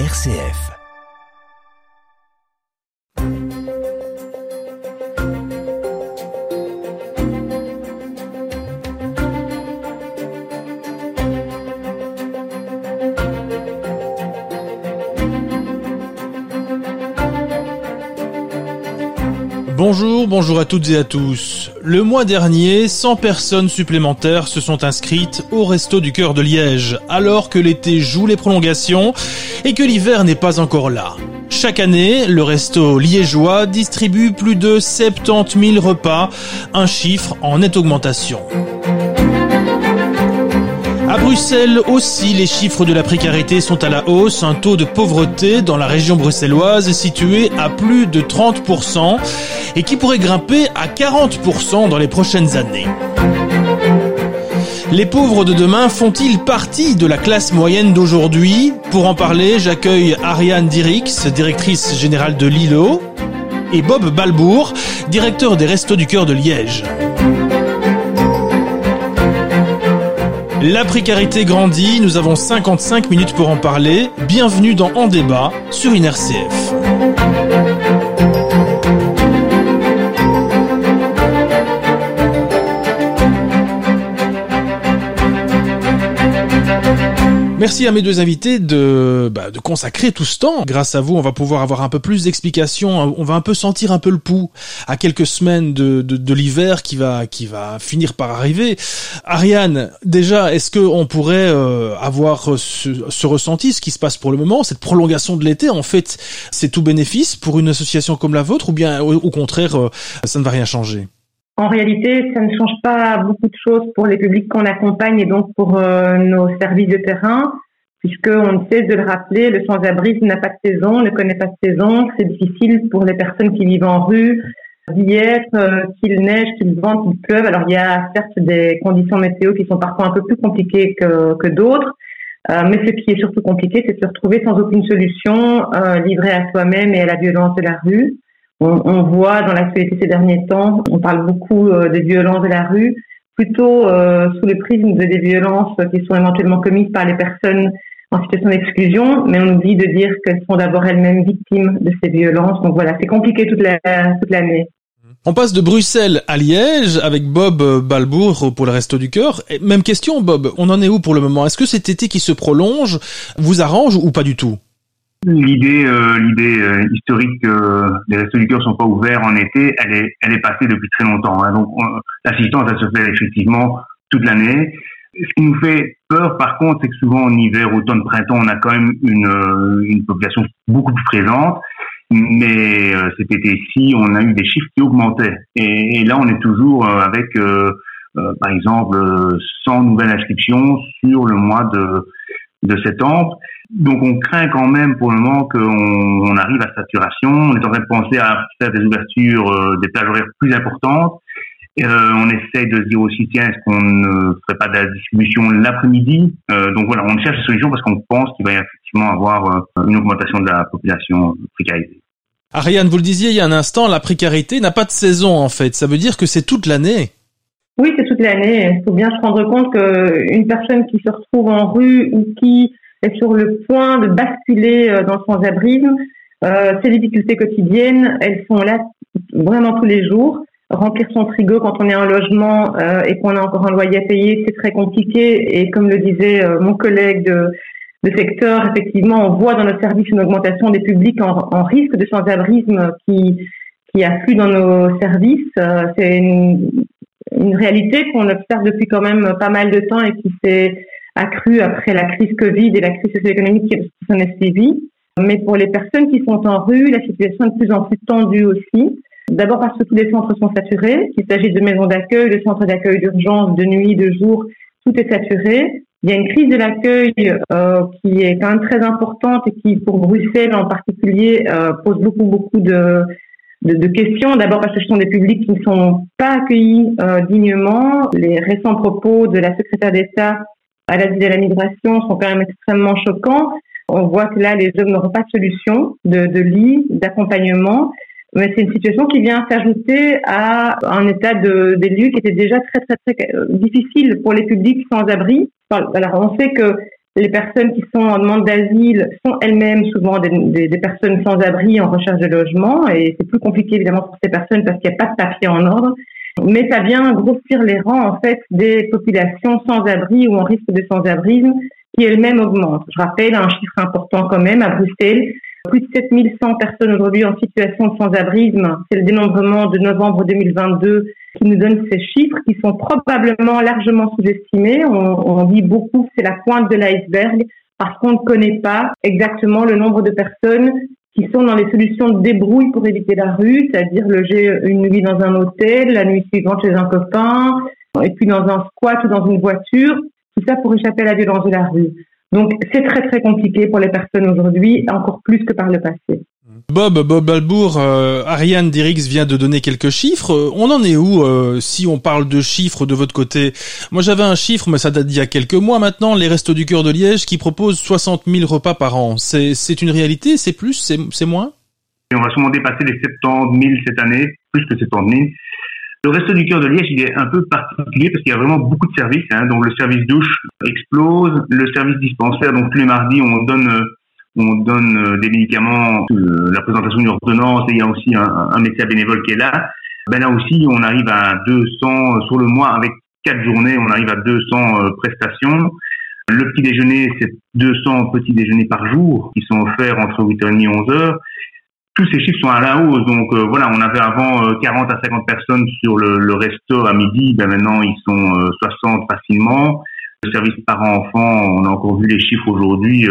RCF. Bonjour, bonjour à toutes et à tous. Le mois dernier, 100 personnes supplémentaires se sont inscrites au Resto du Cœur de Liège, alors que l'été joue les prolongations et que l'hiver n'est pas encore là. Chaque année, le resto liégeois distribue plus de 70 000 repas, un chiffre en nette augmentation. À Bruxelles aussi, les chiffres de la précarité sont à la hausse. Un taux de pauvreté dans la région bruxelloise est situé à plus de 30% et qui pourrait grimper à 40% dans les prochaines années. Les pauvres de demain font-ils partie de la classe moyenne d'aujourd'hui Pour en parler, j'accueille Ariane Dirix, directrice générale de Lilo, et Bob Balbourg, directeur des Restos du Cœur de Liège. La précarité grandit, nous avons 55 minutes pour en parler. Bienvenue dans En débat sur une Merci à mes deux invités de, bah, de consacrer tout ce temps. Grâce à vous, on va pouvoir avoir un peu plus d'explications. On va un peu sentir un peu le pouls à quelques semaines de, l'hiver qui va, qui va finir par arriver. Ariane, déjà, est-ce que on pourrait euh, avoir ce, ce, ressenti, ce qui se passe pour le moment, cette prolongation de l'été? En fait, c'est tout bénéfice pour une association comme la vôtre, ou bien au, au contraire, euh, ça ne va rien changer? En réalité, ça ne change pas beaucoup de choses pour les publics qu'on accompagne et donc pour euh, nos services de terrain, puisqu'on ne cesse de le rappeler, le sans-abrisme n'a pas de saison, ne connaît pas de saison. C'est difficile pour les personnes qui vivent en rue d'y être, euh, qu'il neige, qu'il vente, qu'il pleuve. Alors il y a certes des conditions météo qui sont parfois un peu plus compliquées que, que d'autres, euh, mais ce qui est surtout compliqué, c'est de se retrouver sans aucune solution, euh, livré à soi-même et à la violence de la rue. On, on voit dans l'actualité ces derniers temps, on parle beaucoup euh, des violences de la rue, plutôt euh, sous le prisme de des violences qui sont éventuellement commises par les personnes en situation d'exclusion, mais on oublie de dire qu'elles sont d'abord elles-mêmes victimes de ces violences. Donc voilà, c'est compliqué toute l'année. La, on passe de Bruxelles à Liège avec Bob Balbourg pour le Resto du Cœur. Même question, Bob, on en est où pour le moment? Est-ce que cet été qui se prolonge vous arrange ou pas du tout? L'idée, euh, l'idée euh, historique que les restos du cœur sont pas ouverts en été, elle est, elle est passée depuis très longtemps. Hein. Donc, l'assistance, elle se fait effectivement toute l'année. Ce qui nous fait peur, par contre, c'est que souvent en hiver, automne, printemps, on a quand même une, euh, une population beaucoup plus présente. Mais euh, cet été-ci, on a eu des chiffres qui augmentaient. Et, et là, on est toujours avec, euh, par exemple, 100 nouvelles inscriptions sur le mois de, de septembre. Donc on craint quand même pour le moment qu'on on arrive à saturation. On est en train de penser à faire des ouvertures, euh, des plages horaires plus importantes. Euh, on essaye de se dire aussi, tiens, est-ce qu'on ne ferait pas de la distribution l'après-midi? Euh, Donc voilà, on cherche des solutions parce qu'on pense qu'il va effectivement avoir une augmentation de la population précarisée. Ariane, vous le disiez il y a un instant, la précarité n'a pas de saison en fait. Ça veut dire que c'est toute l'année. Oui, c'est toute l'année. Il faut bien se rendre compte qu'une personne qui se retrouve en rue ou qui est sur le point de basculer euh, dans le sans-abrisme. Euh, ces difficultés quotidiennes, elles sont là vraiment tous les jours. Remplir son frigo quand on est en logement euh, et qu'on a encore un loyer à payer, c'est très compliqué. Et comme le disait mon collègue de, de, secteur, effectivement, on voit dans nos services une augmentation des publics en, en risque de sans-abrisme qui, qui affluent dans nos services. c'est une, une réalité qu'on observe depuis quand même pas mal de temps et qui s'est accrue après la crise Covid et la crise socio-économique qui s'en est suivie. Mais pour les personnes qui sont en rue, la situation est de plus en plus tendue aussi. D'abord parce que tous les centres sont saturés, qu'il s'agisse de maisons d'accueil, de centres d'accueil d'urgence, de nuit, de jour, tout est saturé. Il y a une crise de l'accueil euh, qui est quand même très importante et qui, pour Bruxelles en particulier, euh, pose beaucoup, beaucoup de, de, de questions. D'abord parce que ce sont des publics qui ne sont pas accueillis euh, dignement. Les récents propos de la secrétaire d'État à et à la migration sont quand même extrêmement choquants. On voit que là, les hommes n'auront pas de solution de, de lit, d'accompagnement. Mais c'est une situation qui vient s'ajouter à un état de, des lieux qui était déjà très, très, très difficile pour les publics sans abri. Alors, on sait que Les personnes qui sont en demande d'asile sont elles-mêmes souvent des, personnes sans abri en recherche de logement et c'est plus compliqué évidemment pour ces personnes parce qu'il n'y a pas de papier en ordre. Mais ça vient grossir les rangs en fait des populations sans abri ou en risque de sans-abrisme qui elles-mêmes augmentent. Je rappelle un chiffre important quand même à Bruxelles. Plus de 7100 personnes aujourd'hui en situation de sans-abrisme. C'est le dénombrement de novembre 2022 qui nous donne ces chiffres qui sont probablement largement sous-estimés. On, dit beaucoup c'est la pointe de l'iceberg parce qu'on ne connaît pas exactement le nombre de personnes qui sont dans les solutions de débrouille pour éviter la rue, c'est-à-dire loger une nuit dans un hôtel, la nuit suivante chez un copain, et puis dans un squat ou dans une voiture, tout ça pour échapper à la violence de la rue. Donc c'est très très compliqué pour les personnes aujourd'hui, encore plus que par le passé. Bob, Bob Balbour, euh, Ariane Dirix vient de donner quelques chiffres. Euh, on en est où euh, si on parle de chiffres de votre côté? Moi j'avais un chiffre, mais ça date d'il y a quelques mois maintenant, les Restos du Cœur de Liège qui proposent 60 000 repas par an. C'est une réalité? C'est plus? C'est moins? On va sûrement dépasser les 70 000 cette année, plus que 70 000. Le Resto du Cœur de Liège, il est un peu particulier parce qu'il y a vraiment beaucoup de services. Hein. Donc le service douche explose, le service dispensaire, donc tous les mardis on donne on donne euh, des médicaments, euh, la présentation d'une ordonnance, et il y a aussi un, un, médecin bénévole qui est là. Ben là aussi, on arrive à 200 sur le mois avec quatre journées, on arrive à 200 euh, prestations. Le petit déjeuner, c'est 200 petits déjeuners par jour qui sont offerts entre 8h30 et 11h. Tous ces chiffres sont à la hausse. Donc voilà, on avait avant 40 à 50 personnes sur le, le resto à midi. Ben maintenant, ils sont 60 facilement. Le service parents-enfants, on a encore vu les chiffres aujourd'hui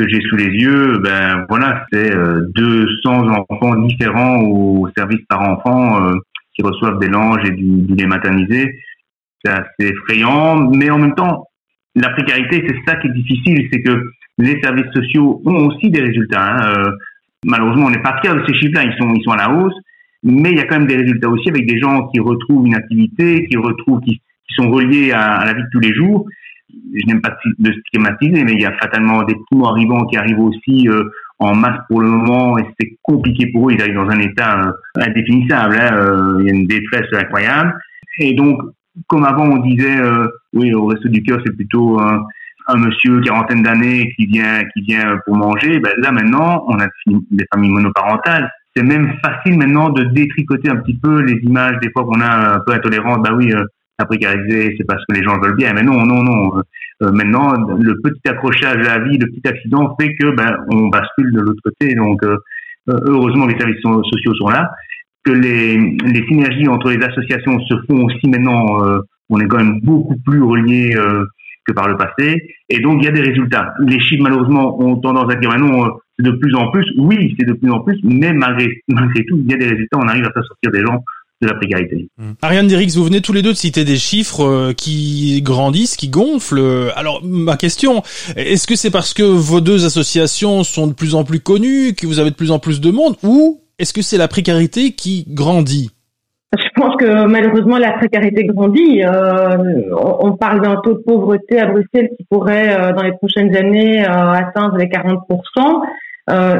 que j'ai sous les yeux, ben voilà, c'est 200 euh, enfants différents au service par enfant euh, qui reçoivent des langes et du, du lait maternisé. C'est assez effrayant, mais en même temps, la précarité, c'est ça qui est difficile, c'est que les services sociaux ont aussi des résultats. Hein. Euh, malheureusement, on n'est pas fiers de ces chiffres-là, ils sont, ils sont à la hausse, mais il y a quand même des résultats aussi avec des gens qui retrouvent une activité, qui retrouvent, qui, sont reliés à, la vie de tous les jours je n'aime pas de schématiser, mais il y a fatalement des primo arrivants qui arrivent aussi euh, en masse pour le moment et c'est compliqué pour eux. Ils arrivent dans un état euh, indéfinissable. Hein, euh, il y a une détresse incroyable. Et donc, comme avant, on disait, oui, au reste du cœur, c'est plutôt un, monsieur quarantaine d'années qui vient qui vient pour manger. Ben, là maintenant, on a des familles monoparentales. C'est même facile maintenant de détricoter un petit peu les images des fois qu'on a un peu intolérantes. Bah oui, la précarité, c'est parce que les gens veulent bien. Mais non, non, non. Euh, euh, maintenant, le petit accrochage à la vie, le petit accident fait que ben on bascule de l'autre côté. Donc, euh, heureusement, les services sociaux sont là. Que les, les synergies entre les associations se font aussi maintenant. on est quand même beaucoup plus reliés que par le passé. Et donc, il y a des résultats. Les chiffres, malheureusement, ont tendance à dire, ben non, c'est de plus en plus. Oui, c'est de plus en plus, mais malgré, malgré tout, il y a des résultats. On arrive à faire sortir des gens de la précarité. Mmh. Ariane Derix, vous venez tous les deux de citer des chiffres euh, qui grandissent, qui gonflent. Alors ma question, est-ce que c'est parce que vos deux associations sont de plus en plus connues, que vous avez de plus en plus de monde, ou est-ce que c'est la précarité qui grandit? Je pense que malheureusement la précarité grandit. Euh, on parle d'un taux de pauvreté à Bruxelles qui pourrait euh, dans les prochaines années atteindre les 40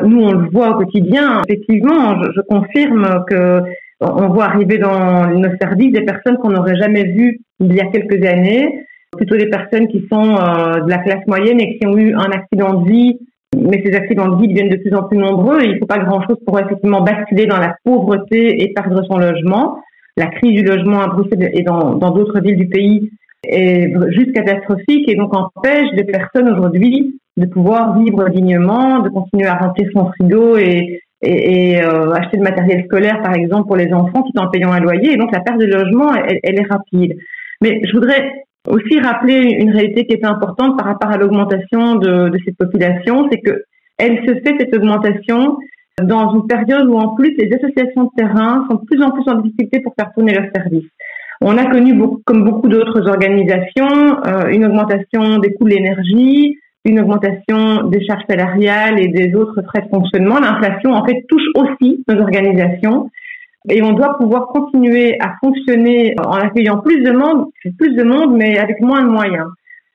nous, on le voit au quotidien. Effectivement, je, je confirme que on voit arriver dans nos services des personnes qu'on n'aurait jamais vues il y a quelques années, plutôt des personnes qui sont euh, de la classe moyenne et qui ont eu un accident de vie, mais ces accidents de vie deviennent de plus en plus nombreux et il ne faut pas grand-chose pour effectivement basculer dans la pauvreté et perdre son logement. La crise du logement à Bruxelles et dans d'autres villes du pays est juste catastrophique et donc empêche des personnes aujourd'hui de pouvoir vivre dignement, de continuer à remplir son frigo et euh, acheter le matériel scolaire, par exemple, pour les enfants, tout en payant un loyer. Et donc, la perte de logement, elle, elle est rapide. Mais je voudrais aussi rappeler une réalité qui est importante par rapport à l'augmentation de, de cette population, c'est que elle se fait cette augmentation dans une période où en plus les associations de terrain sont de plus en plus en difficulté pour faire tourner leurs services. On a connu, comme beaucoup d'autres organisations, euh, une augmentation des coûts de l'énergie, une augmentation des charges salariales et des autres frais de fonctionnement. L'inflation, en fait, touche aussi nos organisations. Et on doit pouvoir continuer à fonctionner en accueillant plus de monde, plus de monde, mais avec moins de moyens.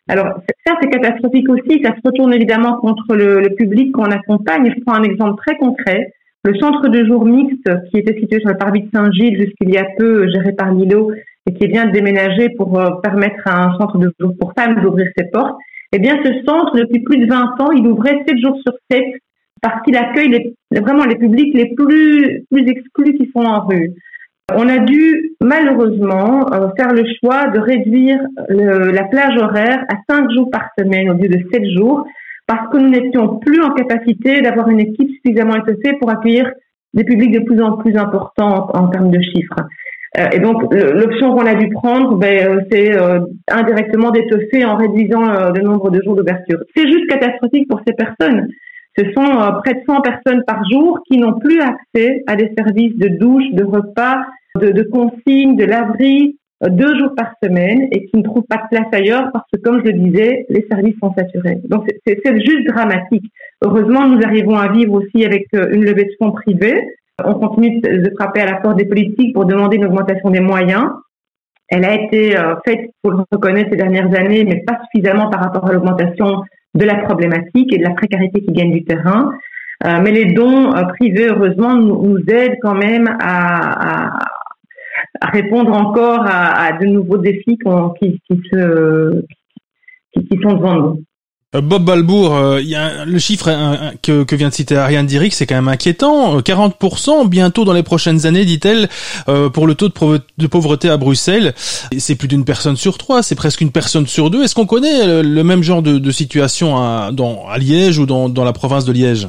Alors, ça, c'est catastrophique aussi. Ça se retourne évidemment contre le, le public qu'on accompagne. Je prends un exemple très concret. Le centre de jour mixte, qui était situé sur le parvis de Saint-Gilles jusqu'il y a peu, géré par Lilo, et qui vient de déménager pour euh, permettre à un centre de jour pour femmes d'ouvrir ses portes, Eh bien, ce centre, depuis plus de 20 ans, il ouvrait 7 jours sur 7 parce qu'il accueille vraiment les publics les plus, exclus qui sont en rue. On a dû malheureusement euh, faire le choix de réduire la plage horaire à 5 jours par semaine au lieu de 7 jours parce que nous n'étions plus en capacité d'avoir une équipe suffisamment étoffée pour accueillir des publics de plus en plus importants en, termes de chiffres. Euh, et donc l'option qu'on a dû prendre, ben, euh, c'est indirectement d'étoffer en réduisant le nombre de jours d'ouverture. C'est juste catastrophique pour ces personnes. Ce sont près de 100 personnes par jour qui n'ont plus accès à des services de douche, de repas, de, consignes, de laverie, deux jours par semaine et qui ne trouvent pas de place ailleurs parce que, comme je le disais, les services sont saturés. Donc c'est juste dramatique. Heureusement, nous arrivons à vivre aussi avec euh, une levée de fonds privée. On continue de frapper à la porte des politiques pour demander une augmentation des moyens. Elle a été euh, faite, pour le reconnaître, ces dernières années, mais pas suffisamment par rapport à l'augmentation de la problématique et de la précarité qui gagne du terrain. Euh, mais les dons privés, heureusement, nous, aident quand même à, répondre encore à, de nouveaux défis qui, qui, sont devant nous. Euh, Bob Balbour, euh, y a le chiffre que, que, vient de citer Ariane Diric, c'est quand même inquiétant. 40% bientôt dans les prochaines années, dit-elle, euh, pour le taux de, pauvreté à Bruxelles. C'est plus d'une personne sur trois, c'est presque une personne sur deux. Est-ce qu'on connaît le, même genre de, situation à, dans, à Liège ou dans, dans la province de Liège?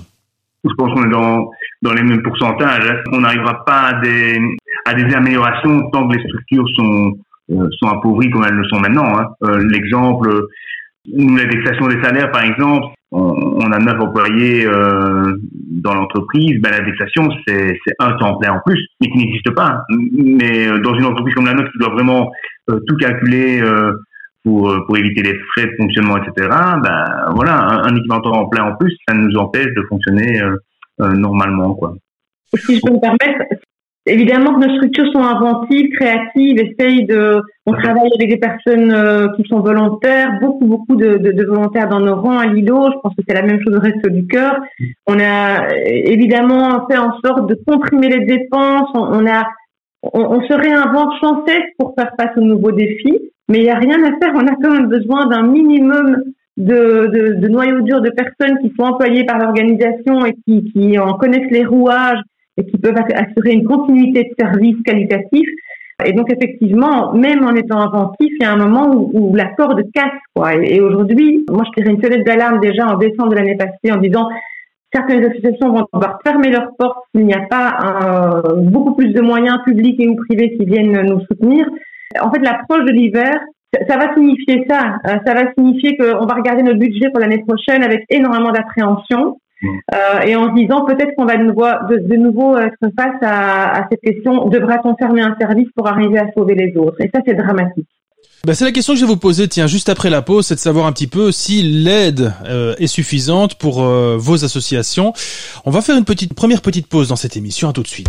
Je pense qu'on est dans, dans les mêmes pourcentages. On n'arrivera pas à des, à des améliorations tant que les structures sont euh, sont appauvries comme elles le sont maintenant. Hein. Euh, L'exemple, nous l'indexation des salaires par exemple, on, a neuf employés euh, dans l'entreprise, ben l'indexation c'est un temps plein en plus, mais qui n'existe pas. Mais euh, dans une entreprise comme la nôtre qui doit vraiment euh, tout calculer pour pour éviter les frais de fonctionnement, etc. Ben voilà, un, un équivalent temps plein en plus, ça nous empêche de fonctionner normalement quoi. Si je peux me permettre, Évidemment que nos structures sont inventives, créatives, essayent de. On travaille avec des personnes euh, qui sont volontaires, beaucoup beaucoup de, de, de, volontaires dans nos rangs à Lilo. Je pense que c'est la même chose au reste du cœur. On a euh, évidemment fait en sorte de comprimer les dépenses. On, a, on, on, se réinvente sans cesse pour faire face aux nouveaux défis, mais il n'y a rien à faire. On a quand même besoin d'un minimum de, de, de noyau dur de personnes qui sont employées par l'organisation et qui, qui en connaissent les rouages et qui peuvent assurer une continuité de service qualitatif. Et donc effectivement, même en étant inventif, il y a un moment où, la corde casse. Quoi. Et, aujourd'hui, moi je tirais une sonnette d'alarme déjà en décembre de l'année passée en disant certaines associations vont devoir fermer leurs portes s'il n'y a pas beaucoup plus de moyens publics et ou privés qui viennent nous soutenir. En fait, l'approche de l'hiver, ça, va signifier ça. Euh, ça va signifier qu'on va regarder notre budget pour l'année prochaine avec énormément d'appréhension euh, et en se disant peut-être qu'on va de nouveau, de, être face à, cette question devra-t-on fermer un service pour arriver à sauver les autres? Et ça, c'est dramatique. Ben c'est la question que je vais vous poser, tiens, juste après la pause, c'est de savoir un petit peu si l'aide euh, est suffisante pour euh, vos associations. On va faire une petite première petite pause dans cette émission, à tout de suite.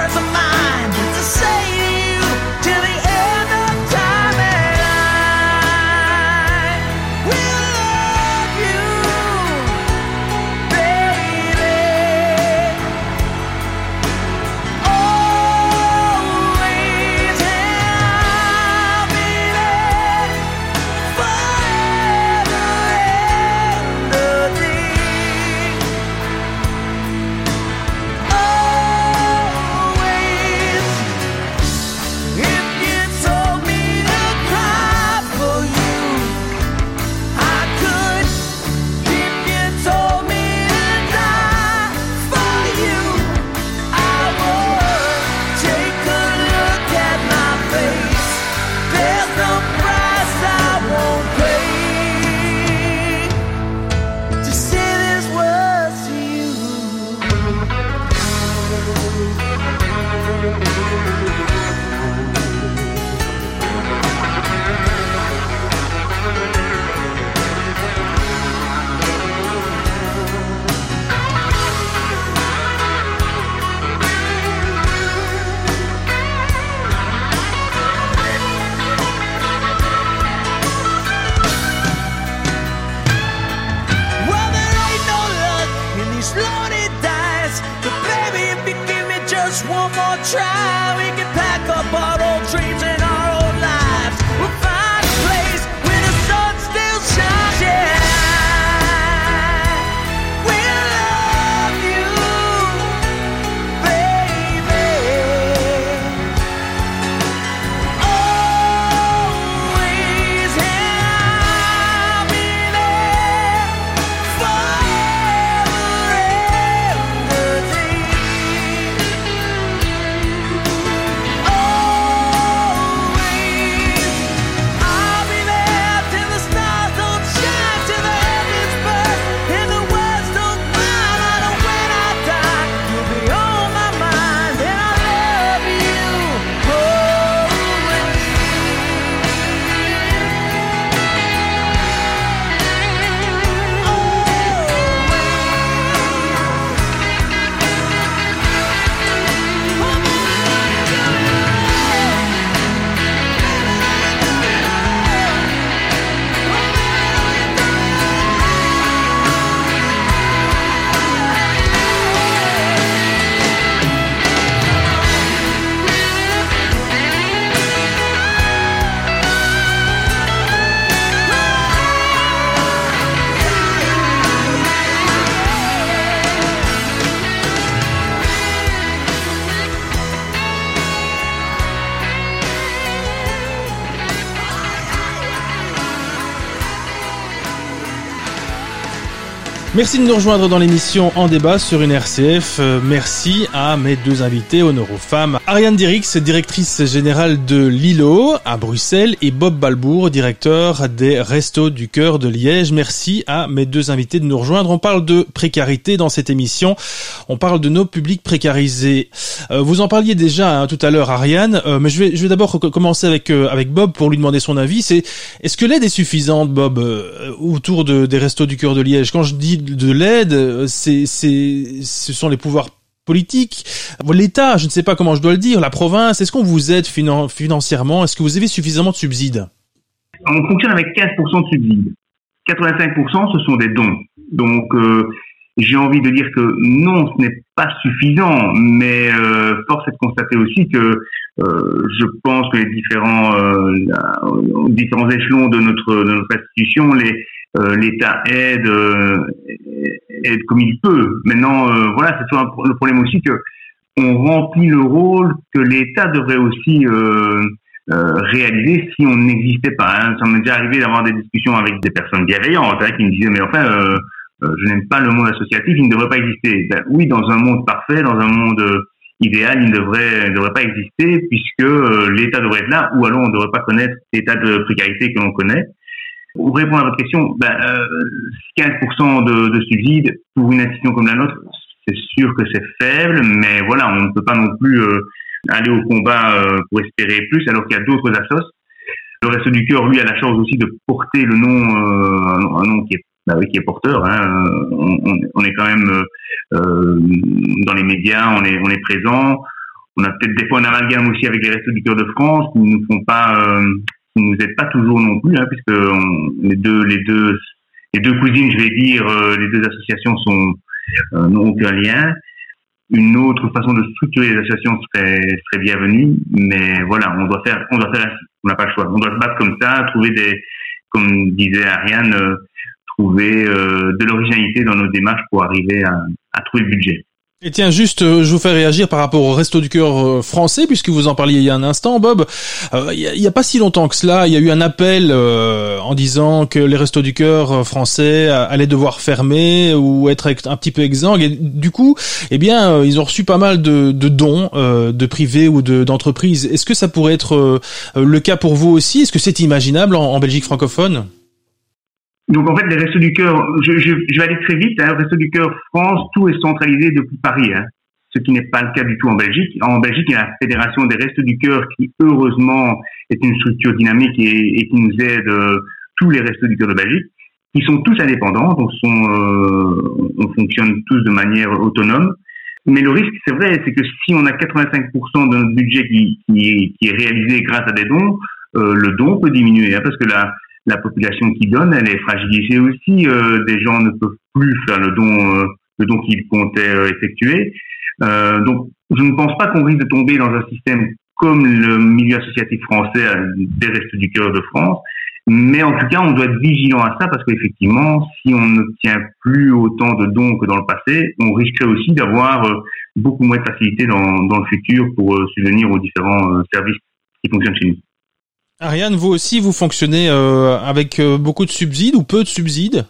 words of mine. To say just one more try, Merci de nous rejoindre dans l'émission En débat sur une RCF. Euh, merci à mes deux invités, honneur aux femmes. Ariane Dirix, directrice générale de Lilo à Bruxelles et Bob Balbourg, directeur des Restos du Cœur de Liège. Merci à mes deux invités de nous rejoindre. On parle de précarité dans cette émission. On parle de nos publics précarisés. Euh, vous en parliez déjà hein, tout à l'heure, Ariane, euh, mais je vais, d'abord co- commencer avec, Bob pour lui demander son avis. Est-ce que l'aide est suffisante, Bob, autour de, des Restos du Cœur de Liège? Quand je dis de l'aide, euh, c'est, c'est, ce sont les pouvoirs politiques, l'État, je ne sais pas comment je dois le dire, la province. Est-ce qu'on vous aide finan- financièrement? Est-ce que vous avez suffisamment de subsides? On fonctionne avec 15% de subsides. 85% ce sont des dons. Donc euh, j'ai envie de dire que non, ce n'est pas suffisant, mais euh, force est de constater aussi que je pense que les différents différents échelons de notre de notre institution, les euh, l'État aide euh, aide comme il peut. Maintenant, euh, voilà, c'est toujours le problème aussi que on remplit le rôle que l'État devrait aussi euh, euh, réaliser si on n'existait pas. Hein. Ça m'est déjà arrivé d'avoir des discussions avec des personnes bienveillantes hein, qui me disaient mais enfin je n'aime pas le monde associatif, il ne devrait pas exister. Ben, oui, dans un monde parfait, dans un monde idéal, il ne devrait, devrait pas exister puisque l'État devrait être là, ou alors on ne devrait pas connaître l'état de précarité que l'on connaît. Pour répondre à votre question, ben, euh, 15% de, de subsides pour une institution comme la nôtre, c'est sûr que c'est faible, mais voilà, on ne peut pas non plus euh, aller au combat euh, pour espérer plus, alors qu'il y a d'autres assos. Le reste du cœur, lui, a la chance aussi de porter le nom, un nom qui est bah oui, qui est porteur. Hein. On, on, est quand même euh, dans les médias, on est, on est présent. On a peut-être des fois un amalgame aussi avec les restos du cœur de France qui nous font pas, euh, qui nous aident pas toujours non plus, hein, puisque on, les deux, les deux, les deux cousines, je vais dire, euh, les deux associations sont euh, n'ont aucun lien. Une autre façon de structurer les associations serait, serait bienvenue, mais voilà, on doit faire, on doit faire. On n'a pas le choix. On doit se battre comme ça, trouver des, comme disait Ariane, euh, trouver euh, de l'originalité dans nos démarches pour arriver à, à trouver le budget. Et tiens, juste, euh, je vous fais réagir par rapport au Resto du Cœur euh, français, puisque vous en parliez il y a un instant, Bob. Il n'y a, pas si longtemps que cela, il y a eu un appel en disant que les Restos du Cœur français allaient devoir fermer ou être un petit peu exsangues. Et du coup, eh bien, ils ont reçu pas mal de, dons de privés ou d'entreprises. Est-ce que ça pourrait être le cas pour vous aussi? Est-ce que c'est imaginable en Belgique francophone? Donc en fait, les Restos du Cœur, je, je, je, vais aller très vite, hein, Restos du Cœur France, tout est centralisé depuis Paris, hein, ce qui n'est pas le cas du tout en Belgique. En Belgique, il y a la Fédération des Restos du Cœur qui, heureusement, est une structure dynamique et, et qui nous aide euh, tous les Restos du Cœur de Belgique, qui sont tous indépendants, donc sont, euh, on fonctionne tous de manière autonome. Mais le risque, c'est vrai, c'est que si on a 85% de notre budget qui, qui, qui, est réalisé grâce à des dons, euh, le don peut diminuer, hein, parce que la la population qui donne, elle est fragilisée aussi. Euh, des gens ne peuvent plus faire le don, euh, le don qu'ils comptaient euh, effectuer. donc, je ne pense pas qu'on risque de tomber dans un système comme le milieu associatif français des Restes du Cœur de France. Mais en tout cas, on doit être vigilant à ça parce qu'effectivement, si on n'obtient plus autant de dons que dans le passé, on risquerait aussi d'avoir beaucoup moins de facilité dans, dans le futur pour subvenir aux différents services qui fonctionnent chez nous. Ariane, vous aussi, vous fonctionnez euh, avec euh, beaucoup de subsides ou peu de subsides?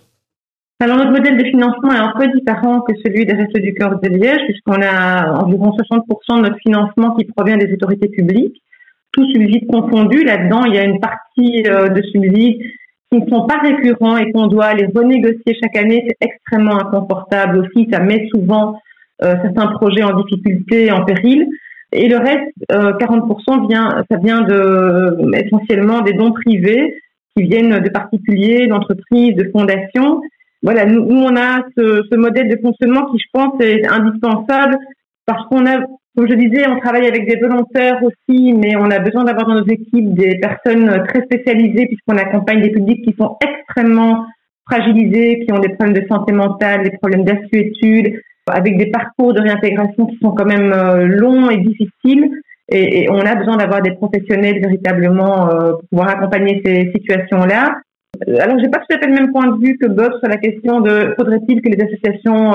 Alors notre modèle de financement est un peu différent que celui des Restes du Cœur de Liège, puisqu'on a environ 60% de notre financement qui provient des autorités publiques, tous subsides confondus. Là-dedans, il y a une partie euh, de subsides qui ne sont pas récurrents et qu'on doit les renégocier chaque année. C'est extrêmement inconfortable aussi. Ça met souvent certains projets en difficulté, en péril. Et le reste, 40% euh, vient, ça vient de essentiellement des dons privés qui viennent de particuliers, d'entreprises, de fondations. Voilà, nous, on a ce, ce, modèle de fonctionnement qui, je pense, est indispensable parce qu'on a, comme je disais, on travaille avec des volontaires aussi, mais on a besoin d'avoir dans nos équipes des personnes très spécialisées puisqu'on accompagne des publics qui sont extrêmement fragilisés, qui ont des problèmes de santé mentale, des problèmes d'assuétude, avec des parcours de réintégration qui sont quand même euh, longs et difficiles. Et, on a besoin d'avoir des professionnels véritablement euh, pour pouvoir accompagner ces situations-là. Euh, alors, j'ai pas tout à fait le même point de vue que Bob sur la question de faudrait-il que les associations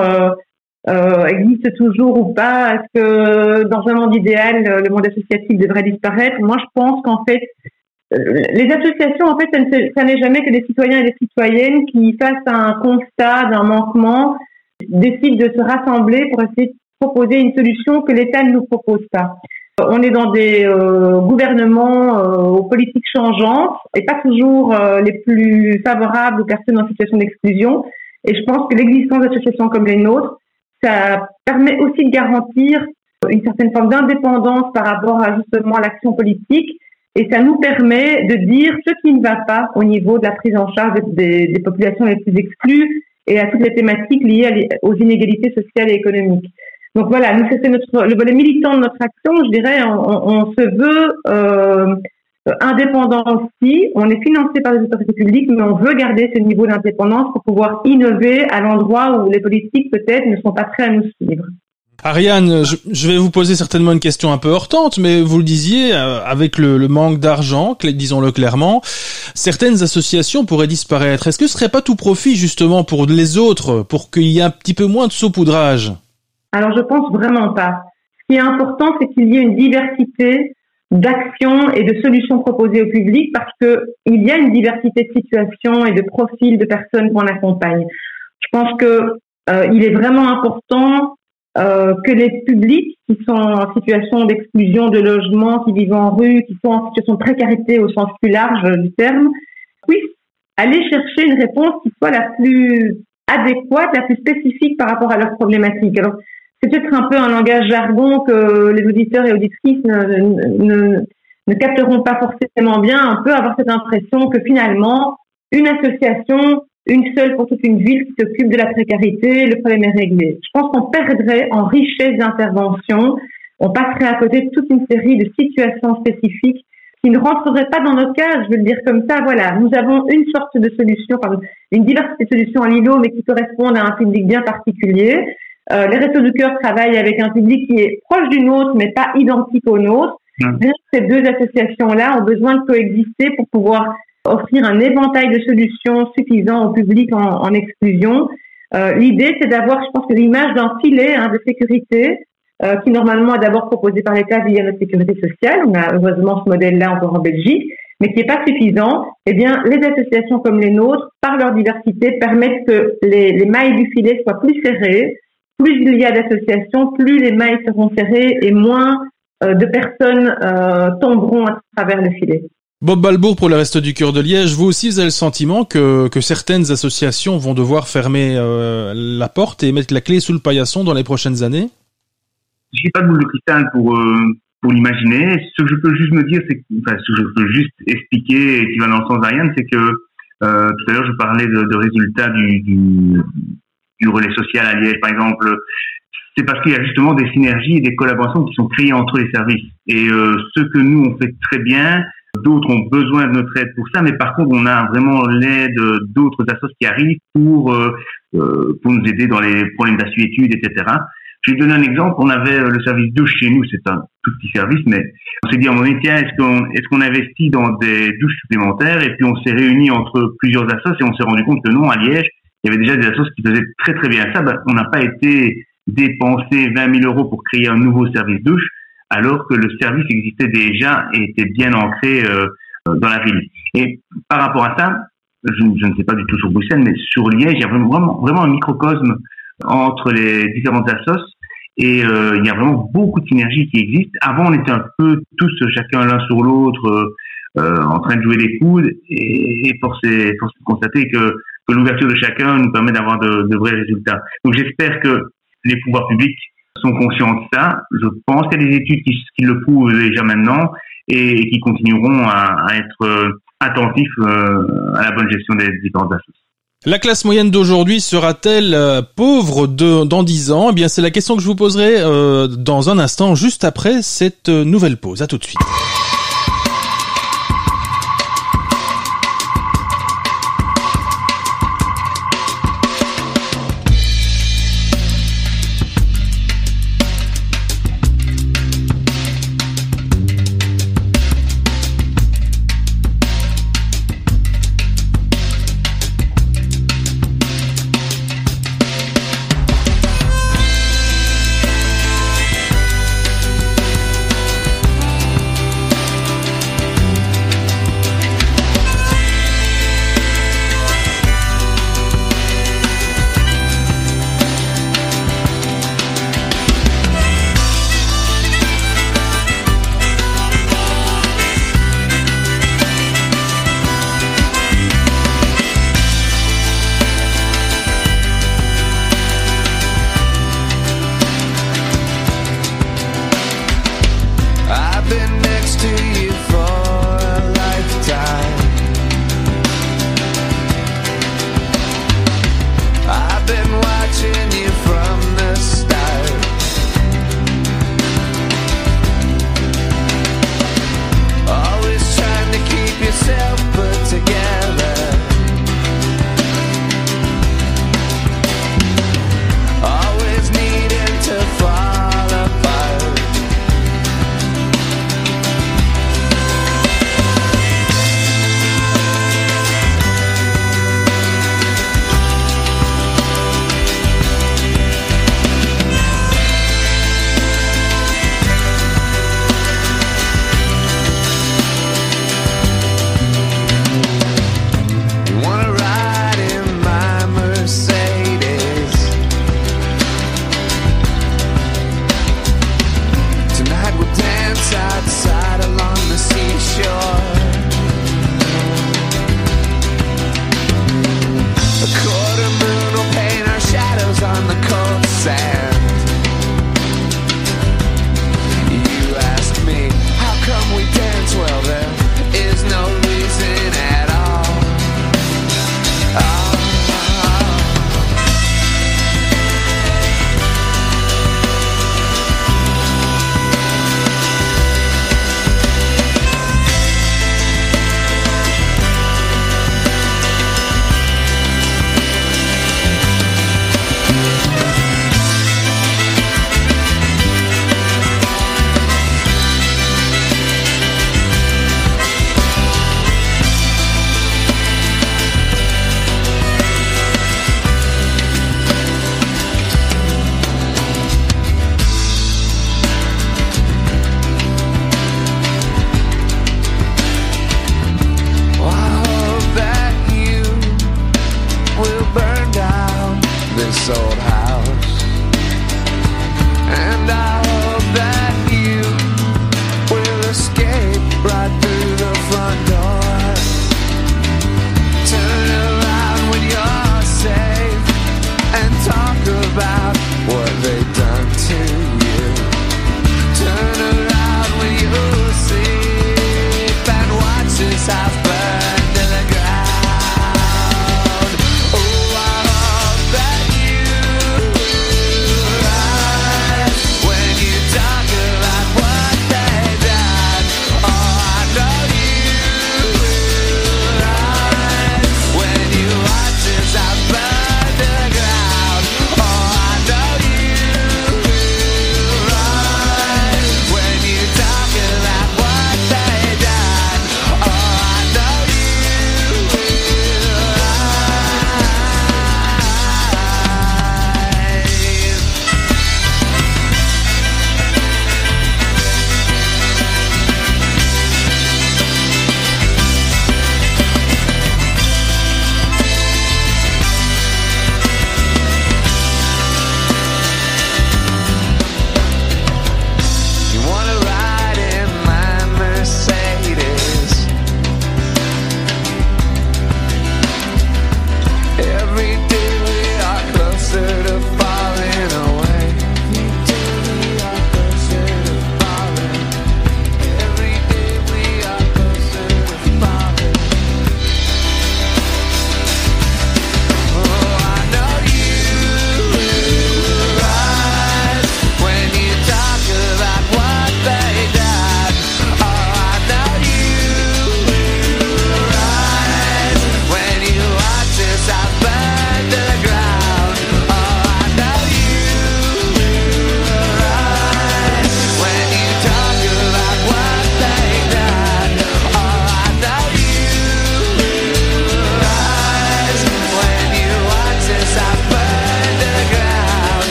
existent toujours ou pas? Est-ce que dans un monde idéal, le monde associatif devrait disparaître? Moi, je pense qu'en fait, les associations, en fait, ça n'est jamais que des citoyens et des citoyennes qui fassent un constat d'un manquement décident de se rassembler pour essayer de proposer une solution que l'État ne nous propose pas. On est dans des euh, gouvernements euh, aux politiques changeantes et pas toujours euh, les plus favorables aux personnes en situation d'exclusion. Et je pense que l'existence d'associations comme les nôtres, ça permet aussi de garantir une certaine forme d'indépendance par rapport à justement l'action politique et ça nous permet de dire ce qui ne va pas au niveau de la prise en charge des, des populations les plus exclues et à toutes les thématiques liées aux inégalités sociales et économiques. Donc voilà, nous c'est notre le volet militant de notre action. Je dirais, on, on se veut euh, indépendant aussi. On est financé par les autorités publiques, mais on veut garder ce niveau d'indépendance pour pouvoir innover à l'endroit où les politiques peut-être ne sont pas prêts à nous suivre. Ariane, je, vais vous poser certainement une question un peu hortante, mais vous le disiez, euh, avec le, manque d'argent, disons-le clairement, certaines associations pourraient disparaître. Est-ce que ce serait pas tout profit justement pour les autres, pour qu'il y ait un petit peu moins de saupoudrage? Alors je pense vraiment pas. Ce qui est important, c'est qu'il y ait une diversité d'actions et de solutions proposées au public parce que il y a une diversité de situations et de profils de personnes qu'on accompagne. Je pense que euh, il est vraiment important euh, que les publics qui sont en situation d'exclusion de logement, qui vivent en rue, qui sont en situation de précarité au sens plus large du terme, puissent aller chercher une réponse qui soit la plus adéquate, la plus spécifique par rapport à leurs problématiques. Alors, c'est peut-être un peu un langage jargon que les auditeurs et auditrices ne, ne, ne capteront pas forcément bien. On peut avoir cette impression que finalement, une association, une seule pour toute une ville qui s'occupe de la précarité, le problème est réglé. Je pense qu'on perdrait en richesse d'intervention, on passerait à côté de toute une série de situations spécifiques qui ne rentreraient pas dans nos cas, je veux le dire comme ça. Voilà, nous avons une sorte de solution, une diversité de solutions à l'îlot, mais qui correspondent à un public bien particulier. Euh, les Restos du Cœur travaillent avec un public qui est proche du nôtre, mais pas identique au nôtre. Mmh. Ces deux associations-là ont besoin de coexister pour pouvoir offrir un éventail de solutions suffisant au public en, en exclusion. Euh, L'idée, c'est d'avoir, je pense l'image d'un filet hein, de sécurité euh, qui normalement est d'abord proposé par l'État via notre sécurité sociale. On a heureusement ce modèle-là encore en Belgique, mais qui n'est pas suffisant. Eh bien, les associations comme les nôtres, par leur diversité, permettent que les, les mailles du filet soient plus serrées. Plus il y a d'associations, plus les mailles seront serrées et moins euh, de personnes euh, tomberont à travers le filet. Bob Balbourg pour le reste du cœur de Liège, vous aussi vous avez le sentiment que, que certaines associations vont devoir fermer euh, la porte et mettre la clé sous le paillasson dans les prochaines années? Je n'ai pas de boule de cristal pour, euh, pour l'imaginer. Ce que je peux juste me dire, c'est enfin, ce que je peux juste expliquer et qui va dans le sens d'Ariane, c'est que euh, tout à l'heure je parlais de, résultats du, du, relais social à Liège, par exemple. C'est parce qu'il y a justement des synergies et des collaborations qui sont créées entre les services. Et ce que nous on fait très bien, D'autres ont besoin de notre aide pour ça, mais par contre, on a vraiment l'aide d'autres associations qui arrivent pour euh, euh, pour nous aider dans les problèmes d'assuétude, etc. Je vais donner un exemple. On avait le service douche chez nous, c'est un tout petit service, mais on s'est dit à un moment donné, tiens, est-ce qu'on qu'on investit dans des douches supplémentaires? Et puis on s'est réunis entre plusieurs assos et on s'est rendu compte que non, à Liège, il y avait déjà des assos qui faisaient très très bien ça. Ben, on n'a pas été dépenser 20 000 euros pour créer un nouveau service douche alors que le service existait déjà et était bien ancré euh, dans la ville. Et par rapport à ça, je, ne sais pas du tout sur Bruxelles, mais sur Liège, il y a vraiment, vraiment un microcosme entre les différentes assos et euh, il y a vraiment beaucoup de synergies qui existent. Avant, on était un peu tous chacun l'un sur l'autre euh, en train de jouer les coudes et, et force est, de constater que, que l'ouverture de chacun nous permet d'avoir de, de vrais résultats. Donc j'espère que les pouvoirs publics sont conscients de ça. Je pense qu'il y a des études qui, le prouvent déjà maintenant et, qui continueront à, être euh, attentifs euh, à la bonne gestion des différentes associations. La classe moyenne d'aujourd'hui sera-t-elle euh, pauvre dans 10 ans? Eh bien, c'est la question que je vous poserai dans un instant, juste après cette nouvelle pause. À tout de suite.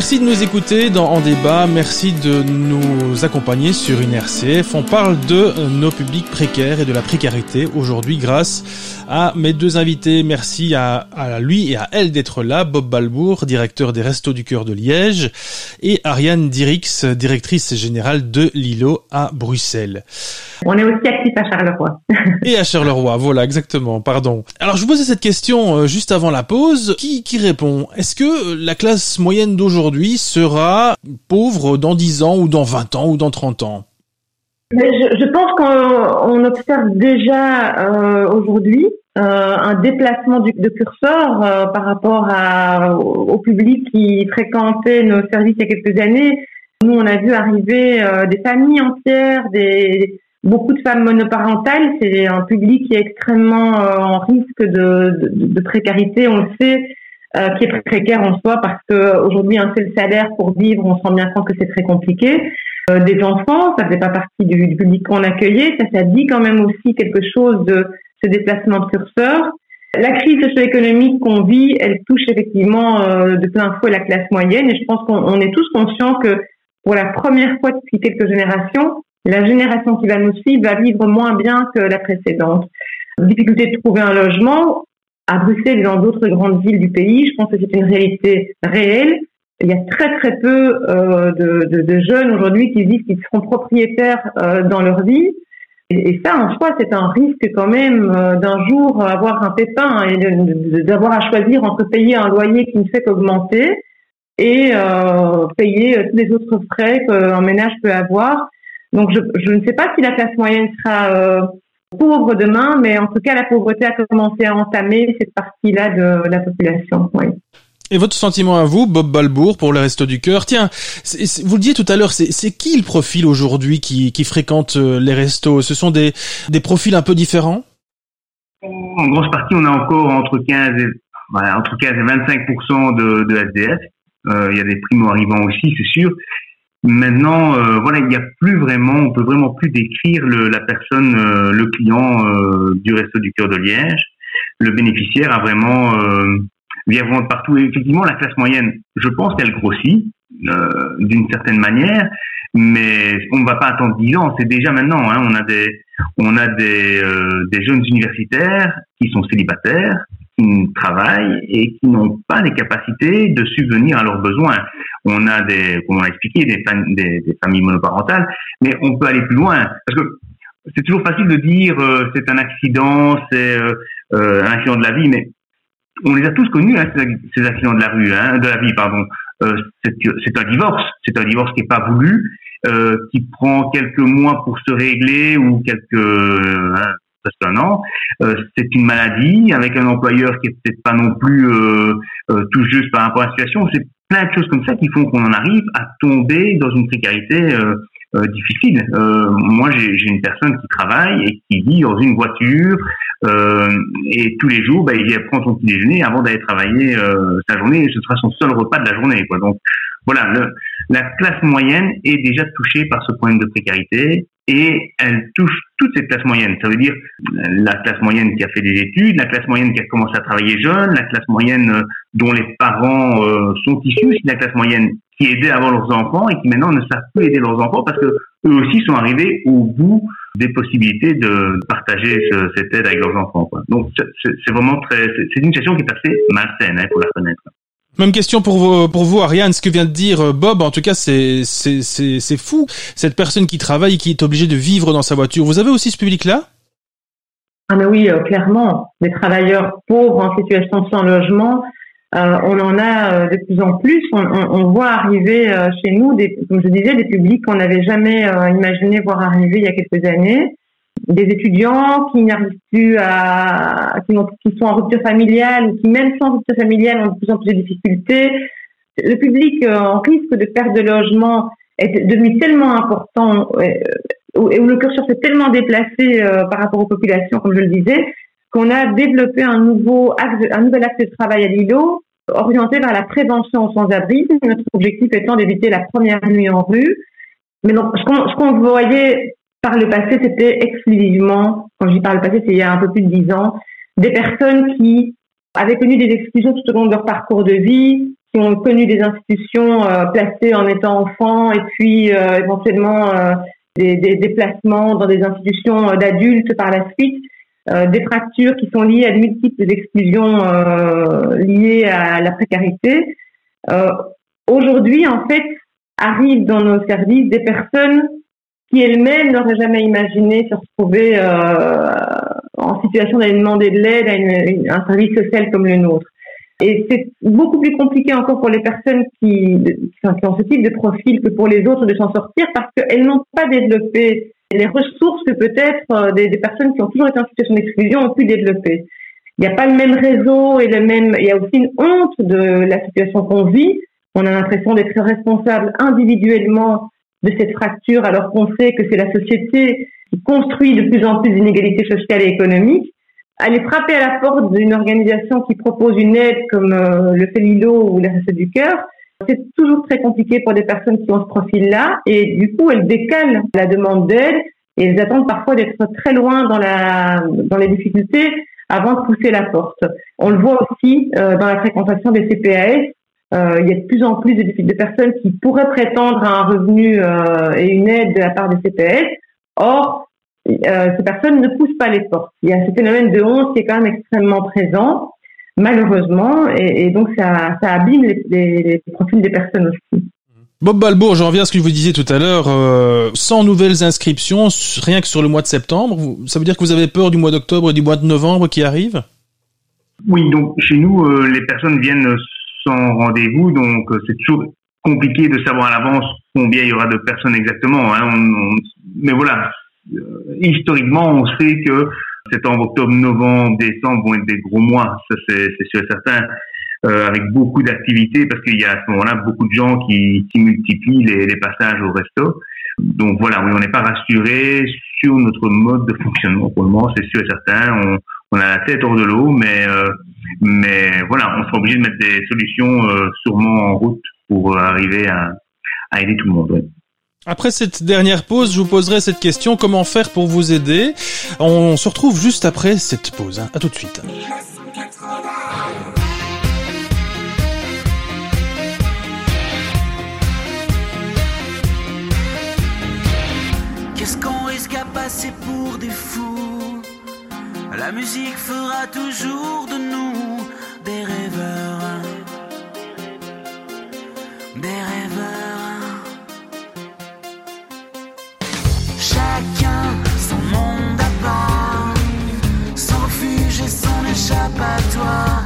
Merci de nous écouter dans En débat, merci de nous accompagner sur une RCF. On parle de nos publics précaires et de la précarité aujourd'hui grâce à mes deux invités. Merci à, lui et à elle d'être là. Bob Balbour, directeur des Restos du Cœur de Liège et Ariane Dirix, directrice générale de Lilo à Bruxelles. On est aussi actif à Charleroi. et à Charleroi, voilà, exactement, pardon. Alors je vous posais cette question euh, juste avant la pause. Qui, qui répond? Est-ce que la classe moyenne d'aujourd'hui sera pauvre dans 10 ans ou dans 20 ans ou dans 30 ans je, pense qu'on observe déjà euh, aujourd'hui euh, un déplacement de curseur euh, par rapport au, public qui fréquentait nos services il y a quelques années. Nous, on a vu arriver des familles entières, beaucoup de femmes monoparentales. C'est un public qui est extrêmement en risque de, précarité, on le sait, qui est précaire en soi parce qu'aujourd'hui, un seul salaire pour vivre, on se rend bien compte que c'est très compliqué. Euh, des enfants, ça fait pas partie du, public qu'on accueillait, ça, ça dit quand même aussi quelque chose de ce déplacement de curseur. La crise socio-économique qu'on vit, elle touche effectivement euh, de plein fouet la classe moyenne et je pense qu'on est tous conscients que pour la première fois depuis quelques générations, la génération qui va nous suivre va vivre moins bien que la précédente. Difficulté de trouver un logement à Bruxelles et dans d'autres grandes villes du pays, je pense que c'est une réalité réelle il y a très très peu euh, de, jeunes aujourd'hui qui disent qu'ils seront propriétaires euh, dans leur vie. Et, ça, en soi, c'est un risque quand même euh, d'un jour avoir un pépin et d'avoir à choisir entre payer un loyer qui ne fait qu'augmenter et payer tous les autres frais qu'un ménage peut avoir. Donc, je, ne sais pas si la classe moyenne sera pauvre demain, mais en tout cas, la pauvreté a commencé à entamer cette partie-là de la population. Oui. Et votre sentiment à vous, Bob Balbour, pour le Resto du Cœur? Tiens, vous le disiez tout à l'heure, c'est qui le profil aujourd'hui qui, qui fréquente euh, les restos? Ce sont des, des profils un peu différents? En grosse partie, on a encore entre 15 et, voilà, entre 15 et 25 de, de SDF. Euh, il y a des primo-arrivants aussi, c'est sûr. Maintenant, euh, voilà, il n'y a plus vraiment, on peut vraiment plus décrire le, la personne, euh, le client euh, du Resto du Cœur de Liège. Le bénéficiaire a vraiment vient vraiment de partout. Et effectivement, la classe moyenne, je pense qu'elle grossit euh, d'une certaine manière, mais on ne va pas attendre 10 ans. C'est déjà maintenant. Hein. On a des, on a des, euh, des jeunes universitaires qui sont célibataires, qui travaillent et qui n'ont pas les capacités de subvenir à leurs besoins. On a des, comme on l'a expliqué, des, familles monoparentales, mais on peut aller plus loin parce que c'est toujours facile de dire euh, c'est un accident, c'est euh, euh, un accident de la vie, mais on les a tous connus, hein, ces accidents de la rue, hein, de la vie, pardon. C'est un divorce, c'est un divorce qui n'est pas voulu, qui prend quelques mois pour se régler ou quelques euh, c'est une maladie avec un employeur qui est peut-être pas non plus euh, euh, tout juste par rapport à la situation. C'est plein de choses comme ça qui font qu'on en arrive à tomber dans une précarité difficile. Moi, j'ai une personne qui travaille et qui vit dans une voiture et tous les jours, bah, il prend son petit déjeuner avant d'aller travailler sa journée. Et ce sera son seul repas de la journée. Donc voilà, la classe moyenne est déjà touchée par ce problème de précarité et elle touche toute cette classe moyenne. Ça veut dire la classe moyenne qui a fait des études, la classe moyenne qui a commencé à travailler jeune, la classe moyenne dont les parents sont issus, la classe moyenne qui aidaient avant leurs enfants et qui maintenant ne savent plus aider leurs enfants parce que eux aussi sont arrivés au bout des possibilités de partager cette aide avec leurs enfants. Donc c'est vraiment très, c'est une situation qui est assez malsaine, il hein, faut la reconnaître. Même question pour vous, Ariane. Ce que vient de dire euh, Bob, en tout cas, c'est c'est fou. Cette personne qui travaille, qui est obligée de vivre dans sa voiture. Vous avez aussi ce public-là? Ah mais oui, euh, clairement, des travailleurs pauvres en situation sans logement. Euh, on en a de plus en plus. On, voit arriver chez nous, comme je disais, des publics qu'on n'avait jamais imaginé voir arriver il y a quelques années. Des étudiants qui n'arrivent plus à, qui, sont en rupture familiale ou qui même sans rupture familiale ont de plus en plus de difficultés. Le public en risque de perte de logement est devenu tellement important et où le curseur s'est tellement déplacé par rapport aux populations, comme je le disais, qu'on a développé un nouveau axe, un nouvel axe de travail à Lilo, orienté vers la prévention au sans-abri. Notre objectif étant d'éviter la première nuit en rue. Mais donc, ce qu'on voyait par le passé, c'était exclusivement, quand je dis par le passé, c'est il y a un peu plus de dix ans, des personnes qui avaient connu des exclusions tout au long de leur parcours de vie, qui ont connu des institutions placées en étant enfants et puis éventuellement des, des déplacements dans des institutions d'adultes par la suite. Euh, des fractures qui sont liées à de multiples exclusions euh, liées à la précarité. Euh, aujourd'hui, en fait, arrivent dans nos services des personnes qui elles-mêmes n'auraient jamais imaginé se retrouver en situation d'aller demander de l'aide à, un service social comme le nôtre. Et c'est beaucoup plus compliqué encore pour les personnes qui, qui ont ce type de profil que pour les autres de s'en sortir parce qu'elles n'ont pas développé les ressources que peut-être euh, des, personnes qui ont toujours été en situation d'exclusion ont pu développer. Il n'y a pas le même réseau et le même. Il y a aussi une honte de la situation qu'on vit. On a l'impression d'être responsable individuellement de cette fracture, alors qu'on sait que c'est la société qui construit de plus en plus d'inégalités sociales et économiques. Aller frapper à la porte d'une organisation qui propose une aide comme euh, le Félilo ou les Restos du Cœur, c'est toujours très compliqué pour des personnes qui ont ce profil-là et du coup, elles décalent la demande d'aide et elles attendent parfois d'être très loin dans, la, dans les difficultés avant de pousser la porte. On le voit aussi euh, dans la fréquentation des CPAS. Euh, il y a de plus en plus de, de personnes qui pourraient prétendre à un revenu euh, et une aide de la part des CPAS. Or, ces personnes ne poussent pas les portes. Il y a ce phénomène de honte qui est quand même extrêmement présent malheureusement, et, donc ça, abîme les, profils des personnes aussi. Bob Balbour, je reviens à ce que vous disiez tout à l'heure, euh, sans nouvelles inscriptions, rien que sur le mois de septembre, ça veut dire que vous avez peur du mois d'octobre et du mois de novembre qui arrive Oui, donc chez nous, euh, les personnes viennent sans rendez-vous, donc euh, c'est toujours compliqué de savoir à l'avance combien il y aura de personnes exactement. Hein. mais voilà, historiquement, on sait que septembre, octobre, novembre, décembre vont être des gros mois, ça c'est sûr et certain, euh, avec beaucoup d'activités parce qu'il y a à ce moment-là beaucoup de gens qui, multiplient les, passages au resto. Donc voilà, oui, on n'est pas rassuré sur notre mode de fonctionnement pour le moment, c'est sûr et certain. On a la tête hors de l'eau, mais euh, mais voilà, on sera obligé de mettre des solutions euh, sûrement en route pour arriver à, à aider tout le monde. Après cette dernière pause, je vous poserai cette question comment faire pour vous aider? On se retrouve juste après cette pause. Hein. À tout de suite. Qu'est-ce qu'on risque à passer pour des fous? La musique fera toujours de nous des rêveurs. Des rêveurs. Chacun son monde à part, son refuge et son échappatoire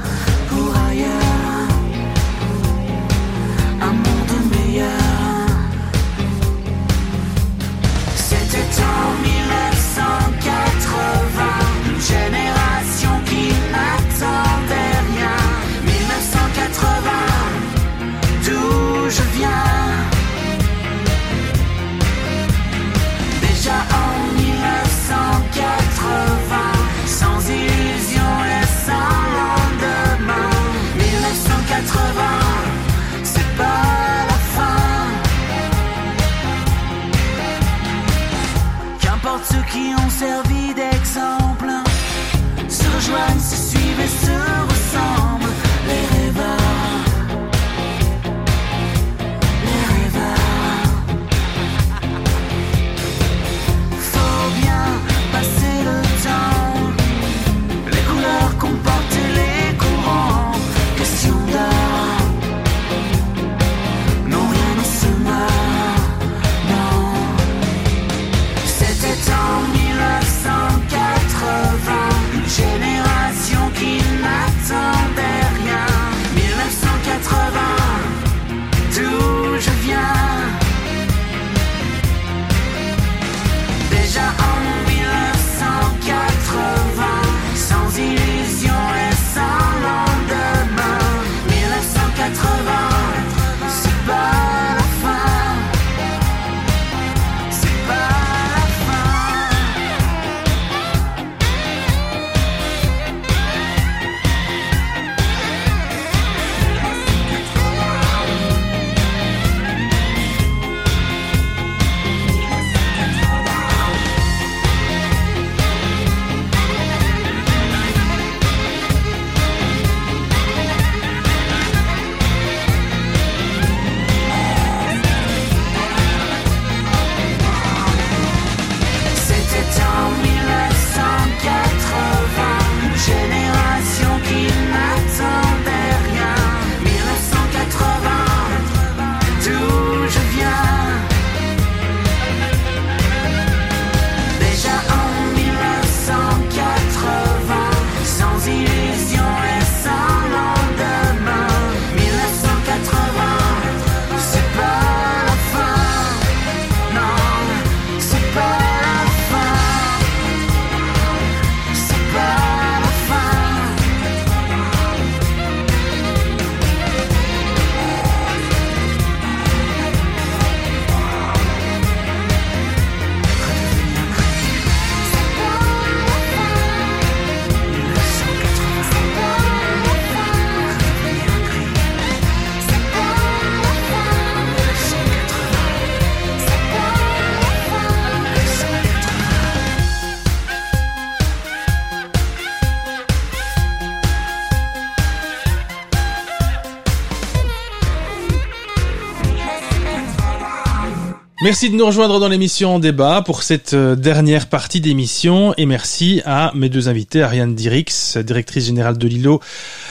Merci de nous rejoindre dans l'émission Débat pour cette euh, dernière partie d'émission et merci à mes deux invités, Ariane Dirix, directrice générale de Lilo,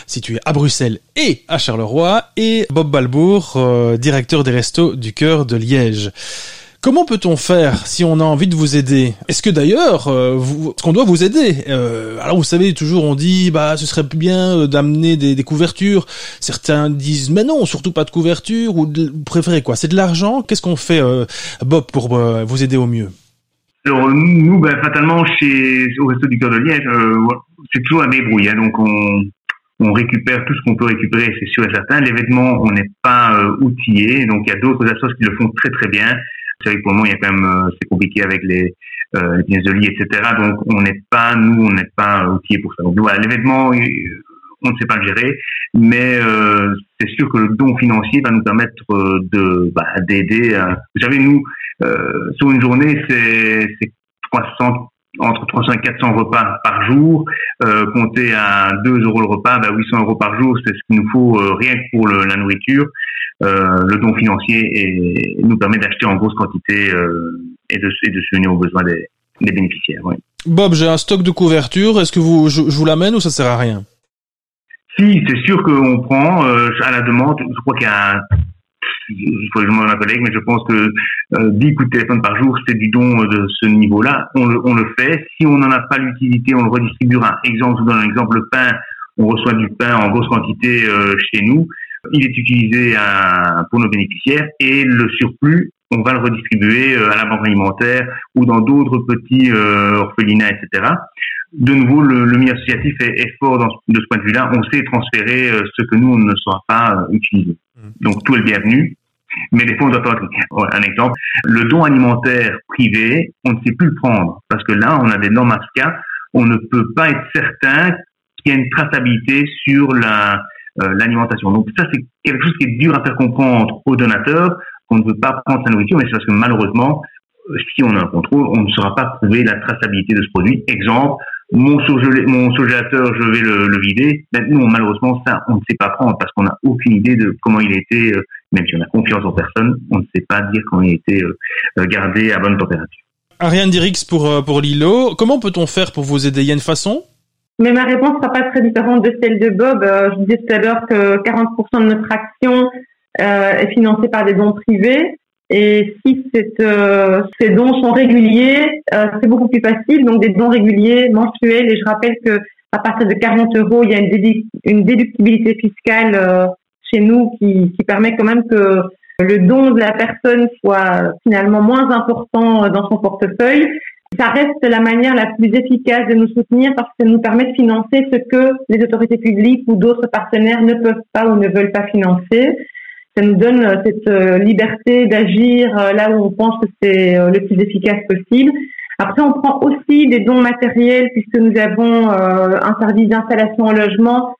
située à Bruxelles et à Charleroi, et Bob Balbourg, euh, directeur des Restos du Cœur de Liège. Comment peut-on faire si on a envie de vous aider? Est-ce que d'ailleurs, euh, est-ce qu'on doit vous aider? Euh, Alors vous savez, toujours on dit, bah ce serait bien euh, d'amener des, couvertures. Certains disent, mais non, surtout pas de couverture. Ou vous préférez quoi? C'est de l'argent? Qu'est-ce qu'on fait, euh, Bob, pour euh, vous aider au mieux? Alors nous, ben, fatalement, chez au Resto du Cœur de Liège, c'est toujours un débrouille. Hein, donc on, récupère tout ce qu'on peut récupérer, c'est sûr et certain. Les vêtements, on n'est pas outillé, donc il y a d'autres associations qui le font très très bien. Que pour le moment, il y a quand même, euh, c'est compliqué avec les, euh, de lit, etc. Donc, on n'est pas, nous, on n'est pas outillés pour ça. Donc, voilà, l'événement, on ne sait pas le gérer, mais euh, c'est sûr que le don financier va nous permettre euh, de bah, d'aider. Vous savez, nous, sur une journée, c'est 300 entre 300 et 400 repas par jour, euh, compter à 2 euros le repas, bah 800 euros par jour, c'est ce qu'il nous faut euh, rien que pour le, la nourriture. Euh, le don financier et, nous permet d'acheter en grosse quantité euh, et, de, et de subvenir aux besoins des, des bénéficiaires. Oui. Bob, j'ai un stock de couverture. Est-ce que vous, je, je vous l'amène ou ça sert à rien? Si, c'est sûr qu'on prend euh, à la demande. Je crois qu'il y a il faut que je demande à ma collègue, mais je pense que euh, 10 coups de téléphone par jour, c'est du don de ce niveau-là. On le, on le fait. Si on n'en a pas l'utilité, on le redistribuera. Exemple, je vous donne un exemple, le pain, on reçoit du pain en grosse quantité euh, chez nous. Il est utilisé à, pour nos bénéficiaires et le surplus, on va le redistribuer euh, à la banque alimentaire ou dans d'autres petits euh, orphelinats, etc. De nouveau, le, le milieu associatif est, est fort dans, de ce point de vue-là. On sait transférer euh, ce que nous, on ne saura pas euh, utiliser. Donc tout est bienvenu. Mais des fois, on doit pas. Un exemple, le don alimentaire privé, on ne sait plus le prendre parce que là, on a des normes ASCA. On ne peut pas être certain qu'il y a une traçabilité sur la euh, l'alimentation. Donc ça, c'est quelque chose qui est dur à faire comprendre aux donateurs qu'on ne veut pas prendre sa nourriture, mais c'est parce que malheureusement, si on a un contrôle, on ne saura pas prouver la traçabilité de ce produit. Exemple, mon, mon congélateur, je vais le, le vider. Maintenant, malheureusement, ça, on ne sait pas prendre parce qu'on n'a aucune idée de comment il a été, euh, même si on a confiance en personne, on ne sait pas dire comment il a été euh, gardé à bonne température. Ariane Dirix pour, euh, pour Lilo, comment peut-on faire pour vous aider? Il y a une façon? Mais ma réponse sera pas très différente de celle de Bob. Euh, je disais tout à l'heure que 40% de notre action euh, est financée par des dons privés. Et si euh, ces dons sont réguliers, euh, c'est beaucoup plus facile. Donc des dons réguliers, mensuels. Et je rappelle que à partir de 40 euros, il y a une, déduc une déductibilité fiscale euh, chez nous qui, qui permet quand même que le don de la personne soit finalement moins important dans son portefeuille ça reste la manière la plus efficace de nous soutenir parce que ça nous permet de financer ce que les autorités publiques ou d'autres partenaires ne peuvent pas ou ne veulent pas financer. Ça nous donne euh, cette euh, liberté d'agir euh, là où on pense que c'est le plus efficace possible. Après, on prend aussi des dons matériels puisque nous avons un service d'installation en logement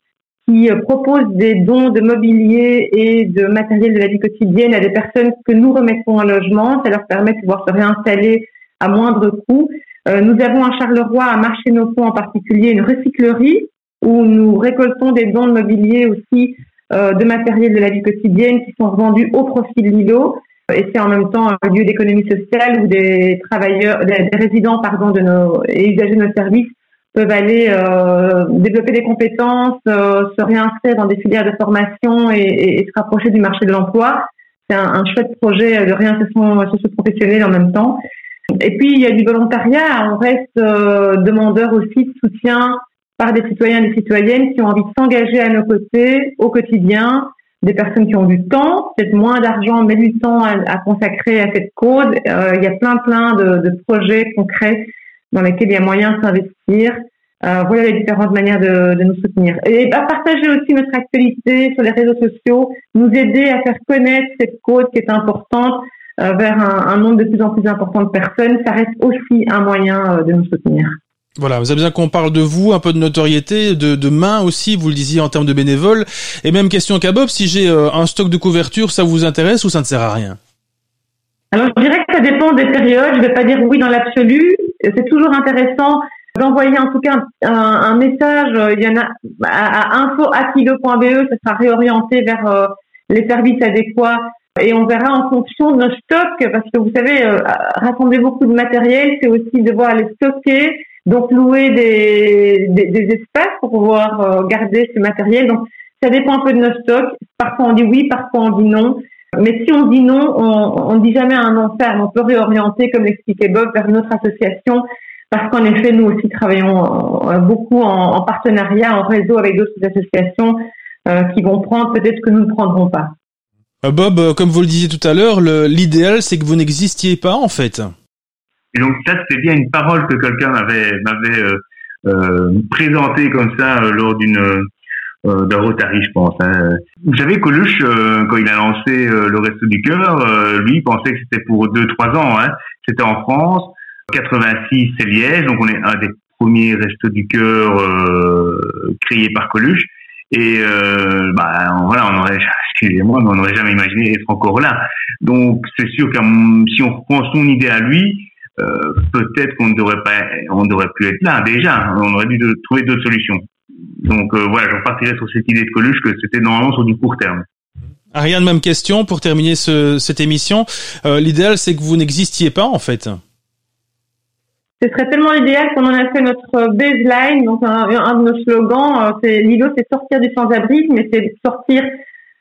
qui propose des dons de mobilier et de matériel de la vie quotidienne à des personnes que nous remettons en logement. Ça leur permet de pouvoir se réinstaller à moindre coût. Nous avons à Charleroi, à Marché nos en particulier, une recyclerie où nous récoltons des dons de mobilier aussi de matériel de la vie quotidienne qui sont vendus au profit de Lilo. Et c'est en même temps un lieu d'économie sociale où des travailleurs, des, résidents pardon, de nos, et usagers de nos services peuvent aller euh, développer des compétences, euh, se réinscrire dans des filières de formation et, et, et se rapprocher du marché de l'emploi. C'est un, un, chouette projet de réinsertion socio-professionnelle en même temps. Et puis, il y a du volontariat. On reste euh, demandeur aussi de soutien par des citoyens et des citoyennes qui ont envie de s'engager à nos côtés au quotidien, des personnes qui ont du temps, peut-être moins d'argent, mais du temps à, consacrer à cette cause. Euh, il y a plein, plein de, de, projets concrets dans lesquels il y a moyen de s'investir. Euh, voilà les différentes manières de, de nous soutenir. Et à partager aussi notre actualité sur les réseaux sociaux, nous aider à faire connaître cette cause qui est importante, euh, vers un, un, nombre de plus en plus important de personnes, ça reste aussi un moyen euh, de nous soutenir. Voilà, vous avez besoin qu'on parle de vous, un peu de notoriété, de, de main aussi, vous le disiez en termes de bénévoles. Et même question qu'à Bob, si j'ai euh, un stock de couverture, ça vous intéresse ou ça ne sert à rien? Alors je dirais que ça dépend des périodes, je ne vais pas dire oui dans l'absolu. C'est toujours intéressant d'envoyer en tout cas un, un, message, il y en a à, à info.kilo.be, ça sera réorienté vers les services adéquats. Et on verra en fonction de nos stocks, parce que vous savez, euh, rassembler beaucoup de matériel, c'est aussi devoir les stocker, donc louer des, des, espaces pour pouvoir euh, garder ce matériel. Donc ça dépend un peu de nos stocks. Parfois on dit oui, parfois on dit non. Mais si on dit non, on ne dit jamais un non ferme. On peut réorienter, comme l'expliquait Bob, vers une autre association parce qu'en effet, nous aussi travaillons euh, beaucoup en, partenariat, en réseau avec d'autres associations euh, qui vont prendre peut-être que nous ne prendrons pas. Euh, Bob, comme vous le disiez tout à l'heure, l'idéal c'est que vous n'existiez pas en fait. Et donc ça, c'était bien une parole que quelqu'un m'avait m'avait présentée comme ça lors d'une d'un Rotary, je pense. Hein. Vous savez, Coluche, quand il a lancé le Resto du Cœur, lui, il pensait que c'était pour deux, trois ans. Hein. C'était en France. 86, c'est Liège, donc on est un des premiers restos du cœur euh, créés par Coluche. Et euh, bah voilà, on aurait, excusez-moi, mais on n'aurait jamais imaginé être encore là. Donc c'est sûr que si on reprend son idée à lui, euh, peut-être qu'on ne devrait pas, on devrait plus être là déjà. On aurait dû trouver d'autres solutions. Donc euh, voilà, je repartirais sur cette idée de Coluche que c'était normalement sur du court terme. Ariane, même question pour terminer ce, cette émission. Euh, l'idéal, c'est que vous n'existiez pas en fait ce serait tellement idéal qu'on en a fait notre baseline, donc un, de nos slogans. C'est l'ILO, c'est sortir du sans-abrisme, mais c'est sortir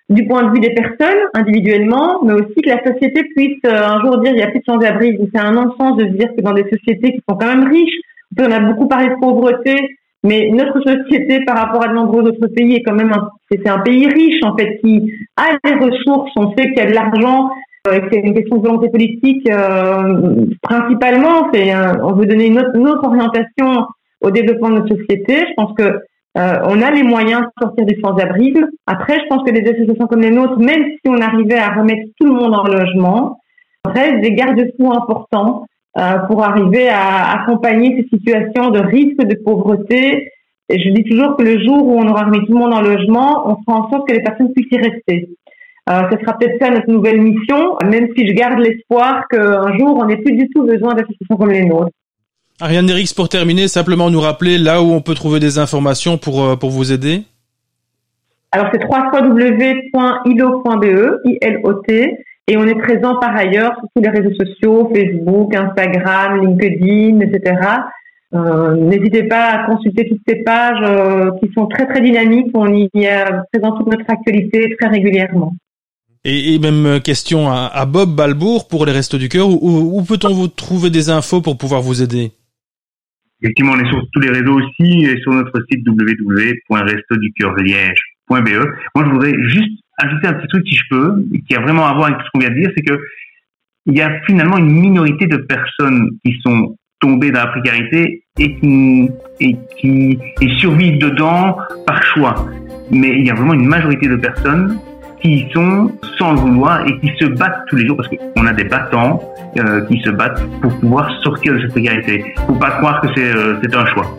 du point de vue des personnes individuellement, mais aussi que la société puisse euh, un jour dire il n'y a plus de sans-abrisme. C'est un non-sens de se dire que dans des sociétés qui sont quand même riches, on a beaucoup parlé de pauvreté, mais notre société par rapport à de nombreux autres pays est quand même un, c'est un pays riche en fait qui a des ressources. On sait qu'il y a de l'argent euh, c'est une question de volonté politique euh, principalement. C'est on veut donner une autre, orientation au développement de notre société. Je pense que euh, on a les moyens de sortir du sans-abrisme. Après, je pense que des associations comme les nôtres, même si on arrivait à remettre tout le monde en logement, restent des garde-fous importants euh, pour arriver à accompagner ces situations de risque de pauvreté. Et je dis toujours que le jour où on aura remis tout le monde en logement, on fera en sorte que les personnes puissent y rester. Euh, ce sera peut-être ça notre nouvelle mission, même si je garde l'espoir qu'un jour, on n'ait plus du tout besoin d'associations comme les nôtres. Ariane Derix, pour terminer, simplement nous rappeler là où on peut trouver des informations pour, euh, pour vous aider Alors, c'est www.ilo.be, I-L-O-T, et on est présent par ailleurs sur tous les réseaux sociaux, Facebook, Instagram, LinkedIn, etc. Euh, n'hésitez pas à consulter toutes ces pages euh, qui sont très très dynamiques. On y présente toute notre actualité très régulièrement. Et, même question à, Bob Balbourg pour les Restos du Cœur. Où, peut-on vous trouver des infos pour pouvoir vous aider? Effectivement, on est sur tous les réseaux aussi et sur notre site www.restoducoeurliège.be. Moi, je voudrais juste ajouter un petit truc si je peux, qui a vraiment à voir avec tout ce qu'on vient de dire, c'est que il y a finalement une minorité de personnes qui sont tombées dans la précarité et qui, et qui et survivent dedans par choix. Mais il y a vraiment une majorité de personnes qui sont sans le vouloir et qui se battent tous les jours parce qu'on a des battants euh, qui se battent pour pouvoir sortir de cette précarité. Faut pas croire que c'est euh, un choix.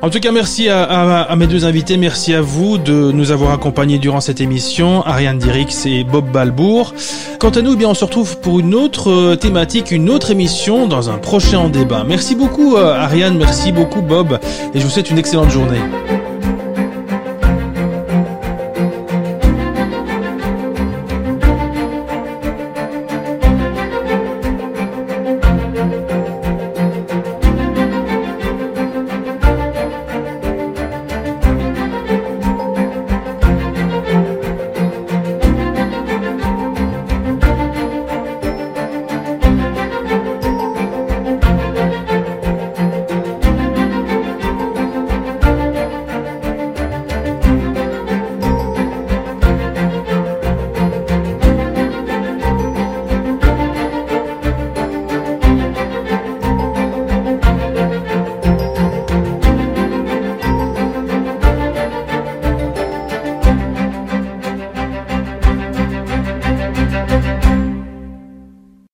En tout cas, merci à, mes deux invités. Merci à vous de nous avoir accompagnés durant cette émission, Ariane Dirix et Bob Balbourg. Quant à nous, eh bien, on se retrouve pour une autre euh, thématique, une autre émission dans un prochain débat. Merci beaucoup, Ariane. Merci beaucoup, Bob. Et je vous souhaite une excellente journée.